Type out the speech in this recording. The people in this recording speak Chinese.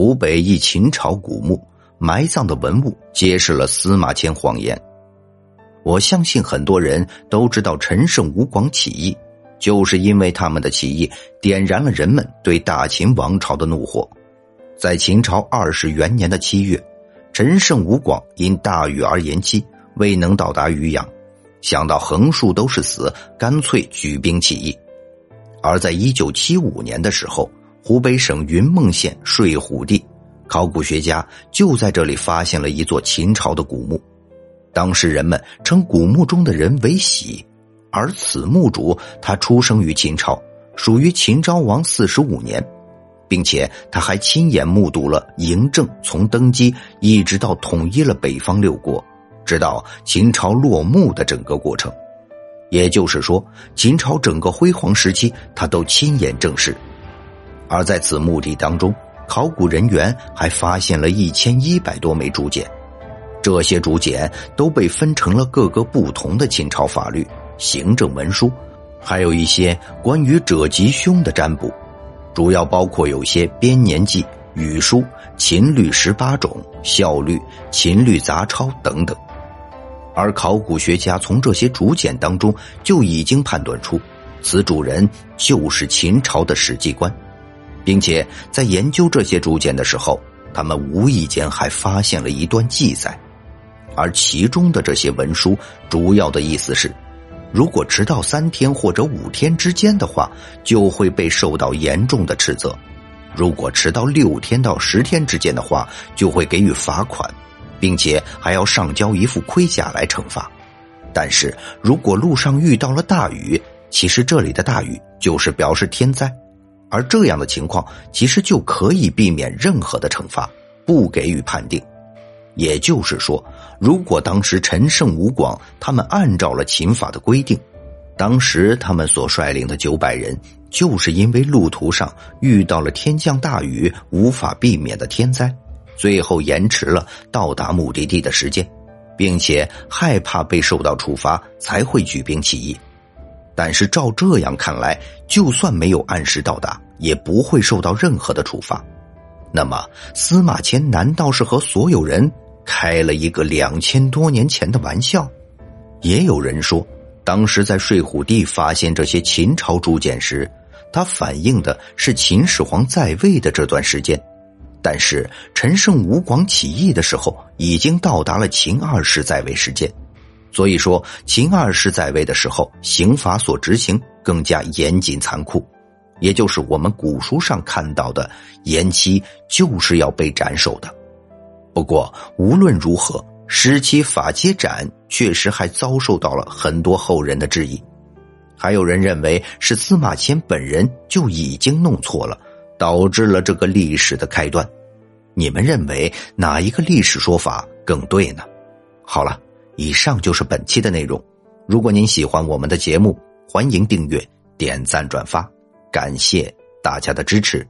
湖北一秦朝古墓埋葬的文物揭示了司马迁谎言。我相信很多人都知道陈胜吴广起义，就是因为他们的起义点燃了人们对大秦王朝的怒火。在秦朝二十元年的七月，陈胜吴广因大雨而延期，未能到达渔阳。想到横竖都是死，干脆举兵起义。而在一九七五年的时候，湖北省云梦县睡虎地，考古学家就在这里发现了一座秦朝的古墓。当时人们称古墓中的人为喜，而此墓主他出生于秦朝，属于秦昭王四十五年，并且他还亲眼目睹了嬴政从登基一直到统一了北方六国。直到秦朝落幕的整个过程，也就是说，秦朝整个辉煌时期，他都亲眼证实。而在此墓地当中，考古人员还发现了一千一百多枚竹简，这些竹简都被分成了各个不同的秦朝法律、行政文书，还有一些关于者吉凶的占卜，主要包括有些编年记、语书、秦律十八种、孝律、秦律杂抄等等。而考古学家从这些竹简当中就已经判断出，此主人就是秦朝的史记官，并且在研究这些竹简的时候，他们无意间还发现了一段记载，而其中的这些文书主要的意思是，如果迟到三天或者五天之间的话，就会被受到严重的斥责；如果迟到六天到十天之间的话，就会给予罚款。并且还要上交一副盔甲来惩罚，但是如果路上遇到了大雨，其实这里的大雨就是表示天灾，而这样的情况其实就可以避免任何的惩罚，不给予判定。也就是说，如果当时陈胜吴广他们按照了秦法的规定，当时他们所率领的九百人就是因为路途上遇到了天降大雨，无法避免的天灾。最后延迟了到达目的地的时间，并且害怕被受到处罚，才会举兵起义。但是照这样看来，就算没有按时到达，也不会受到任何的处罚。那么司马迁难道是和所有人开了一个两千多年前的玩笑？也有人说，当时在睡虎地发现这些秦朝竹简时，它反映的是秦始皇在位的这段时间。但是陈胜吴广起义的时候，已经到达了秦二世在位时间，所以说秦二世在位的时候，刑罚所执行更加严谨残酷，也就是我们古书上看到的延期就是要被斩首的。不过无论如何，十七法皆斩确实还遭受到了很多后人的质疑，还有人认为是司马迁本人就已经弄错了。导致了这个历史的开端，你们认为哪一个历史说法更对呢？好了，以上就是本期的内容。如果您喜欢我们的节目，欢迎订阅、点赞、转发，感谢大家的支持。